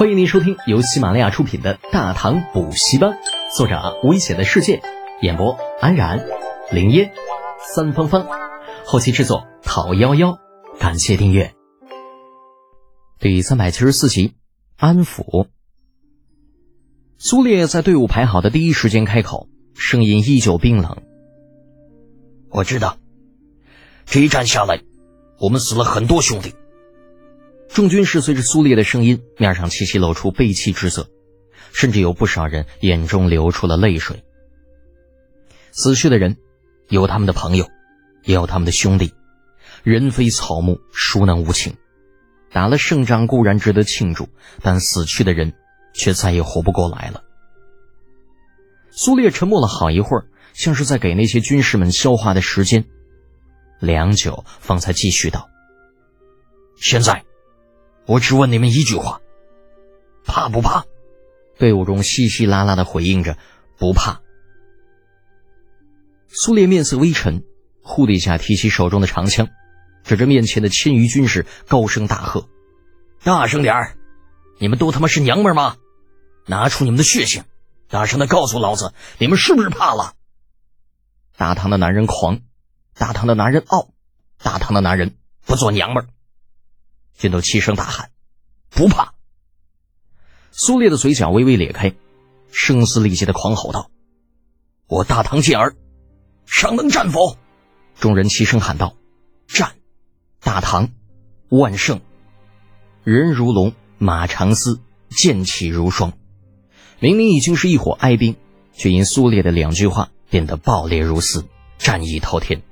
欢迎您收听由喜马拉雅出品的《大唐补习班》，作者危险的世界，演播安然、林烟、三芳芳，后期制作讨幺幺，感谢订阅。第三百七十四集，安抚。苏烈在队伍排好的第一时间开口，声音依旧冰冷：“我知道，这一战下来，我们死了很多兄弟。”众军士随着苏烈的声音，面上齐齐露出悲戚之色，甚至有不少人眼中流出了泪水。死去的人，有他们的朋友，也有他们的兄弟。人非草木，孰能无情？打了胜仗固然值得庆祝，但死去的人却再也活不过来了。苏烈沉默了好一会儿，像是在给那些军士们消化的时间。良久，方才继续道：“现在。”我只问你们一句话：怕不怕？队伍中稀稀拉拉的回应着：“不怕。”苏烈面色微沉，呼的一下提起手中的长枪，指着面前的千余军士，高声大喝：“大声点儿！你们都他妈是娘们吗？拿出你们的血性，大声的告诉老子，你们是不是怕了？”大唐的男人狂，大唐的男人傲，大唐的男人不做娘们儿。全都齐声大喊：“不怕！”苏烈的嘴角微微咧开，声嘶力竭的狂吼道：“我大唐健儿，尚能战否？”众人齐声喊道：“战！大唐万胜！”人如龙，马长嘶，剑气如霜。明明已经是一伙哀兵，却因苏烈的两句话变得爆裂如丝，战意滔天。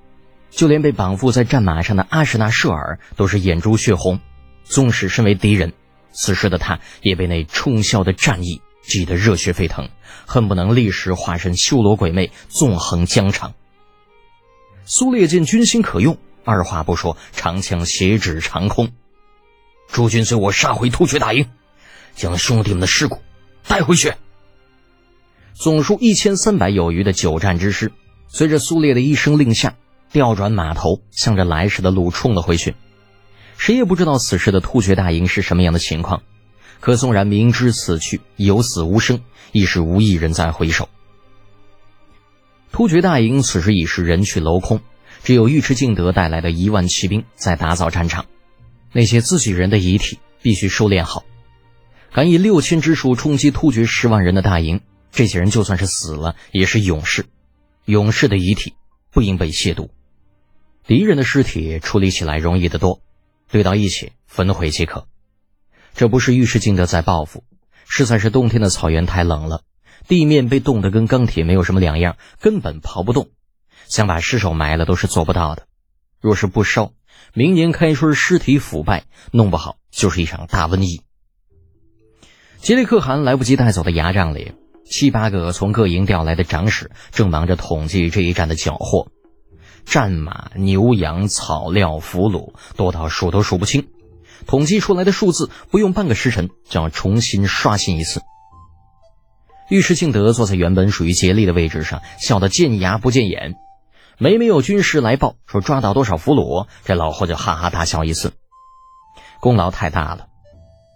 就连被绑缚在战马上的阿什纳舍尔都是眼珠血红。纵使身为敌人，此时的他也被那冲霄的战意激得热血沸腾，恨不能立时化身修罗鬼魅，纵横疆场。苏烈见军心可用，二话不说，长枪斜指长空：“诸军随我杀回突厥大营，将兄弟们的尸骨带回去。”总数一千三百有余的久战之师，随着苏烈的一声令下，调转马头，向着来时的路冲了回去。谁也不知道此时的突厥大营是什么样的情况，可纵然明知此去有死无生，亦是无一人再回首。突厥大营此时已是人去楼空，只有尉迟敬德带来的一万骑兵在打扫战场。那些自己人的遗体必须收敛好，敢以六千之数冲击突厥十万人的大营，这些人就算是死了，也是勇士。勇士的遗体不应被亵渎，敌人的尸体处理起来容易得多。堆到一起焚毁即可。这不是尉迟敬德在报复，实在是冬天的草原太冷了，地面被冻得跟钢铁没有什么两样，根本刨不动。想把尸首埋了都是做不到的。若是不烧，明年开春尸体腐败，弄不好就是一场大瘟疫。吉利可汗来不及带走的牙帐里，七八个从各营调来的长史正忙着统计这一战的缴获。战马、牛羊、草料、俘虏多到数都数不清，统计出来的数字不用半个时辰就要重新刷新一次。尉迟敬德坐在原本属于竭力的位置上，笑得见牙不见眼。每每有军师来报说抓到多少俘虏，这老货就哈哈大笑一次。功劳太大了，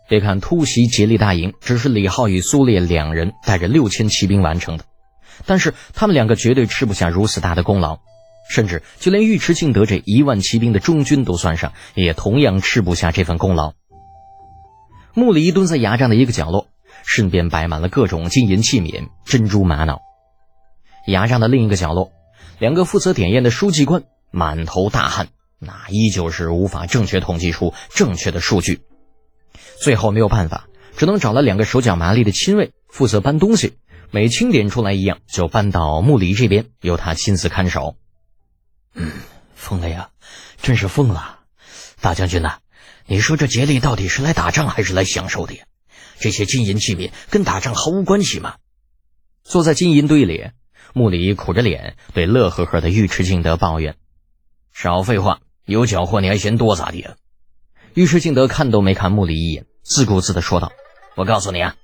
别看突袭竭力大营只是李浩与苏烈两人带着六千骑兵完成的，但是他们两个绝对吃不下如此大的功劳。甚至就连尉迟敬德这一万骑兵的中军都算上，也同样吃不下这份功劳。穆里蹲在牙帐的一个角落，身边摆满了各种金银器皿、珍珠玛瑙。牙帐的另一个角落，两个负责点验的书记官满头大汗，那依旧是无法正确统计出正确的数据。最后没有办法，只能找了两个手脚麻利的亲卫负责搬东西，每清点出来一样，就搬到穆里这边，由他亲自看守。嗯，疯了呀，真是疯了！大将军呐，你说这竭力到底是来打仗还是来享受的呀？这些金银器皿跟打仗毫无关系吗？坐在金银堆里，穆里苦着脸对乐呵呵的尉迟敬德抱怨：“少废话，有缴获你还嫌多咋地？”尉迟敬德看都没看穆里一眼，自顾自的说道：“我告诉你啊，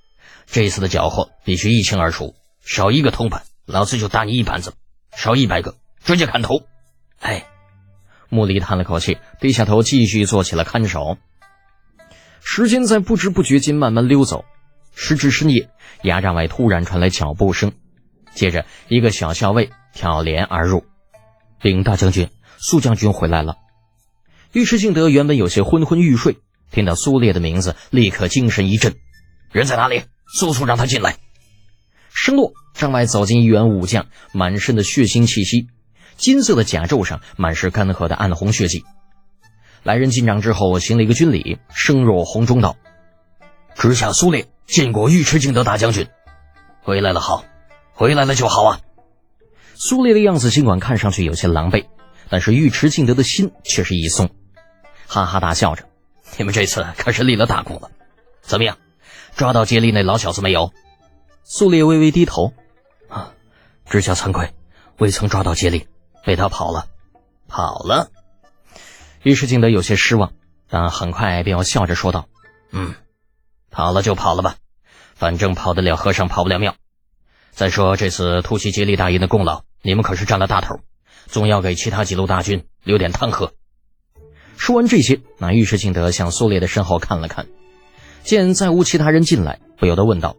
这次的缴获必须一清二楚，少一个铜板，老子就打你一板子；少一百个，直接砍头。”哎，穆里叹了口气，低下头继续做起了看守。时间在不知不觉间慢慢溜走，时至深夜，牙帐外突然传来脚步声，接着一个小校尉挑帘而入：“禀大将军，苏将军回来了。”尉迟敬德原本有些昏昏欲睡，听到苏烈的名字，立刻精神一振：“人在哪里？速速让他进来！”声落，帐外走进一员武将，满身的血腥气息，金色的甲胄上满是干涸的暗红血迹。来人进帐之后，行了一个军礼，声若洪钟道：“直下苏烈见过尉迟敬德大将军，回来了好，回来了就好啊。”苏烈的样子尽管看上去有些狼狈，但是尉迟敬德的心却是一松，哈哈大笑着：“你们这次可是立了大功了，怎么样，抓到接力那老小子没有？”苏烈微微低头：“啊，知下惭愧，未曾抓到接力，被他跑了，跑了。”尉迟敬德有些失望，但很快便又笑着说道：“嗯，跑了就跑了吧，反正跑得了和尚跑不了庙。再说这次突袭接力大营的功劳，你们可是占了大头，总要给其他几路大军留点汤喝。”说完这些，那尉迟敬德向苏烈的身后看了看，见再无其他人进来，不由得问道：“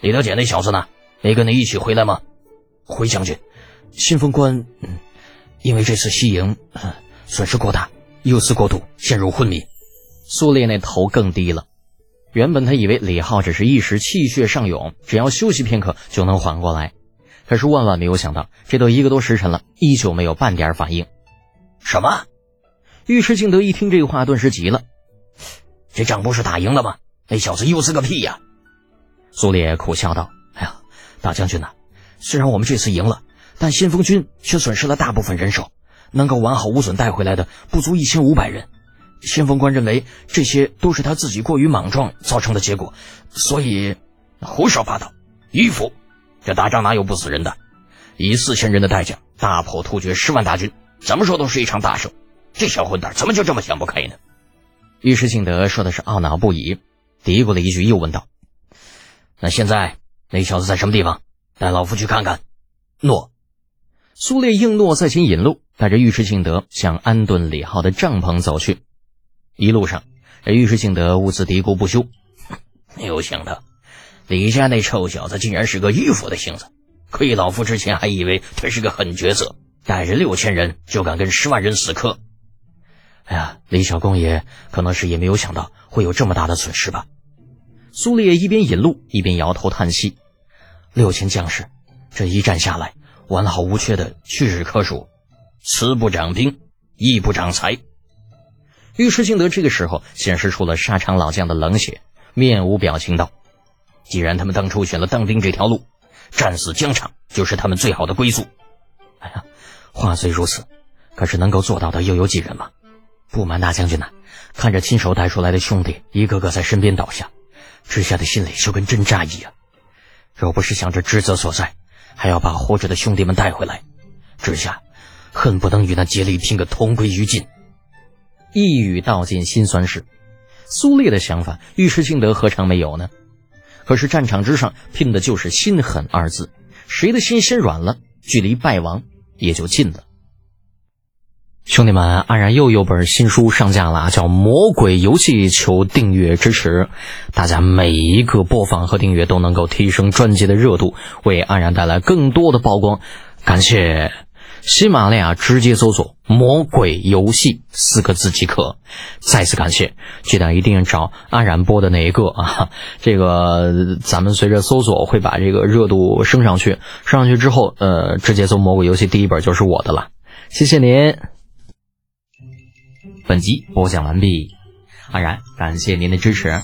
李德俭那小子呢？没跟你一起回来吗？”回将军，新丰关，嗯，因为这次西营。损失过大，忧思过度，陷入昏迷。苏烈那头更低了。原本他以为李浩只是一时气血上涌，只要休息片刻就能缓过来。可是万万没有想到，这都一个多时辰了，依旧没有半点反应。什么？尉迟敬德一听这话，顿时急了：“这仗不是打赢了吗？那小子忧思个屁呀！”苏烈苦笑道：“哎呀，大将军呐，虽然我们这次赢了，但先锋军却损失了大部分人手。”能够完好无损带回来的不足一千五百人，先锋官认为这些都是他自己过于莽撞造成的结果，所以胡说八道，迂腐！这打仗哪有不死人的？以四千人的代价大破突厥十万大军，怎么说都是一场大胜。这小混蛋怎么就这么想不开呢？尉迟敬德说的是懊恼不已，嘀咕了一句，又问道：“那现在那小子在什么地方？带老夫去看看。”诺。苏烈应诺，在前引路，带着尉迟敬德向安顿李浩的帐篷走去。一路上，这尉迟敬德兀自嘀咕不休：“没有想到，李家那臭小子竟然是个迂腐的性子。亏老夫之前还以为他是个狠角色，带着六千人就敢跟十万人死磕。哎呀，李小公爷可能是也没有想到会有这么大的损失吧？”苏烈一边引路一边摇头叹息：“六千将士，这一战下来……”完好无缺的屈指可数，慈不长兵，义不长财。尉迟敬德这个时候显示出了沙场老将的冷血，面无表情道：“既然他们当初选了当兵这条路，战死疆场就是他们最好的归宿。”哎呀，话虽如此，可是能够做到的又有几人吗？不瞒大将军呐，看着亲手带出来的兄弟一个个在身边倒下，知下的心里就跟针扎一样。若不是想着职责所在，还要把活着的兄弟们带回来，之下恨不能与那竭力拼个同归于尽。一语道尽心酸事，苏烈的想法，尉迟敬德何尝没有呢？可是战场之上拼的就是心狠二字，谁的心心软了，距离败亡也就近了。兄弟们，安然又有本新书上架了，叫《魔鬼游戏》，求订阅支持。大家每一个播放和订阅都能够提升专辑的热度，为安然带来更多的曝光。感谢喜马拉雅直接搜索“魔鬼游戏”四个字即可。再次感谢，记得一定找安然播的那一个啊。这个咱们随着搜索会把这个热度升上去，升上去之后，呃，直接搜“魔鬼游戏”第一本就是我的了。谢谢您。本集播讲完毕，安然感谢您的支持。